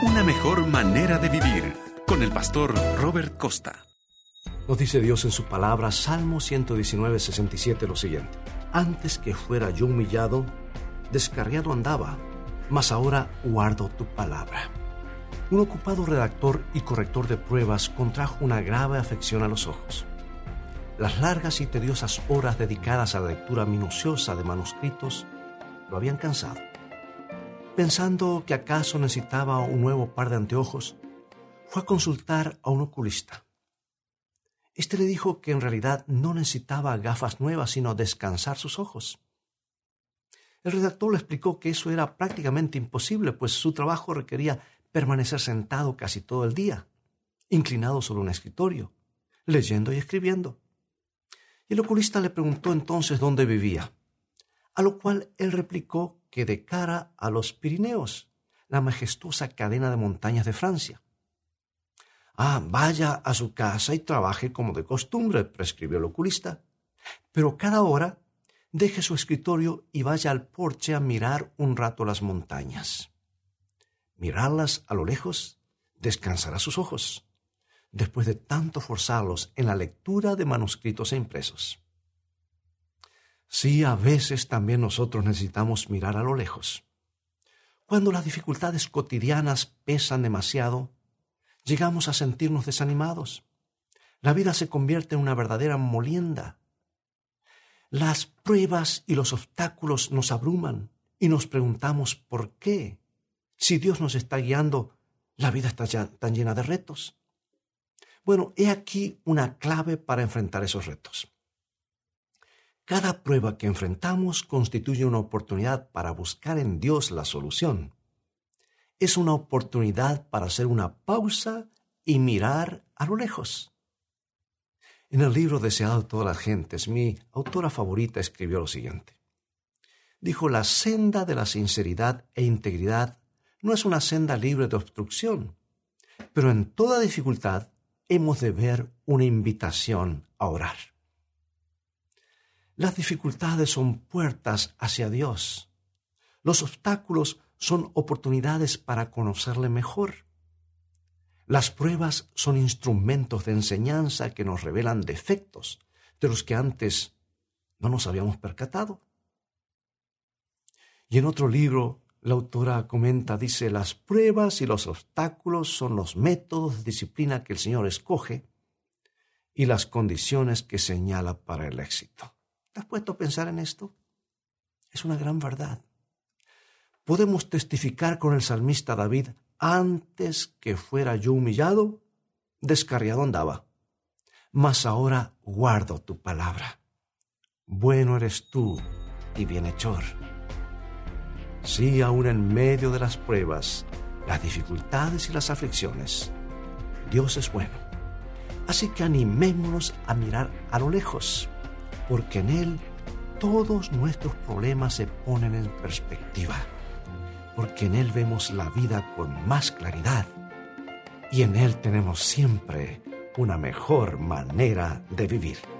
Una mejor manera de vivir con el pastor Robert Costa. Nos dice Dios en su palabra, Salmo 119, 67, lo siguiente. Antes que fuera yo humillado, descarriado andaba, mas ahora guardo tu palabra. Un ocupado redactor y corrector de pruebas contrajo una grave afección a los ojos. Las largas y tediosas horas dedicadas a la lectura minuciosa de manuscritos lo habían cansado. Pensando que acaso necesitaba un nuevo par de anteojos, fue a consultar a un oculista. Este le dijo que en realidad no necesitaba gafas nuevas, sino descansar sus ojos. El redactor le explicó que eso era prácticamente imposible, pues su trabajo requería permanecer sentado casi todo el día, inclinado sobre un escritorio, leyendo y escribiendo. Y el oculista le preguntó entonces dónde vivía, a lo cual él replicó que de cara a los Pirineos, la majestuosa cadena de montañas de Francia. Ah, vaya a su casa y trabaje como de costumbre, prescribió el oculista. Pero cada hora deje su escritorio y vaya al porche a mirar un rato las montañas. Mirarlas a lo lejos descansará sus ojos, después de tanto forzarlos en la lectura de manuscritos e impresos. Sí, a veces también nosotros necesitamos mirar a lo lejos. Cuando las dificultades cotidianas pesan demasiado, llegamos a sentirnos desanimados. La vida se convierte en una verdadera molienda. Las pruebas y los obstáculos nos abruman y nos preguntamos por qué. Si Dios nos está guiando, la vida está ya tan llena de retos. Bueno, he aquí una clave para enfrentar esos retos. Cada prueba que enfrentamos constituye una oportunidad para buscar en Dios la solución. Es una oportunidad para hacer una pausa y mirar a lo lejos. En el libro Deseado de todas las gentes, mi autora favorita escribió lo siguiente. Dijo, la senda de la sinceridad e integridad no es una senda libre de obstrucción, pero en toda dificultad hemos de ver una invitación a orar. Las dificultades son puertas hacia Dios. Los obstáculos son oportunidades para conocerle mejor. Las pruebas son instrumentos de enseñanza que nos revelan defectos de los que antes no nos habíamos percatado. Y en otro libro, la autora comenta, dice, las pruebas y los obstáculos son los métodos de disciplina que el Señor escoge y las condiciones que señala para el éxito has puesto a pensar en esto? Es una gran verdad. Podemos testificar con el salmista David, antes que fuera yo humillado, descarriado andaba, mas ahora guardo tu palabra. Bueno eres tú y bienhechor. Sí, aún en medio de las pruebas, las dificultades y las aflicciones, Dios es bueno. Así que animémonos a mirar a lo lejos porque en Él todos nuestros problemas se ponen en perspectiva, porque en Él vemos la vida con más claridad y en Él tenemos siempre una mejor manera de vivir.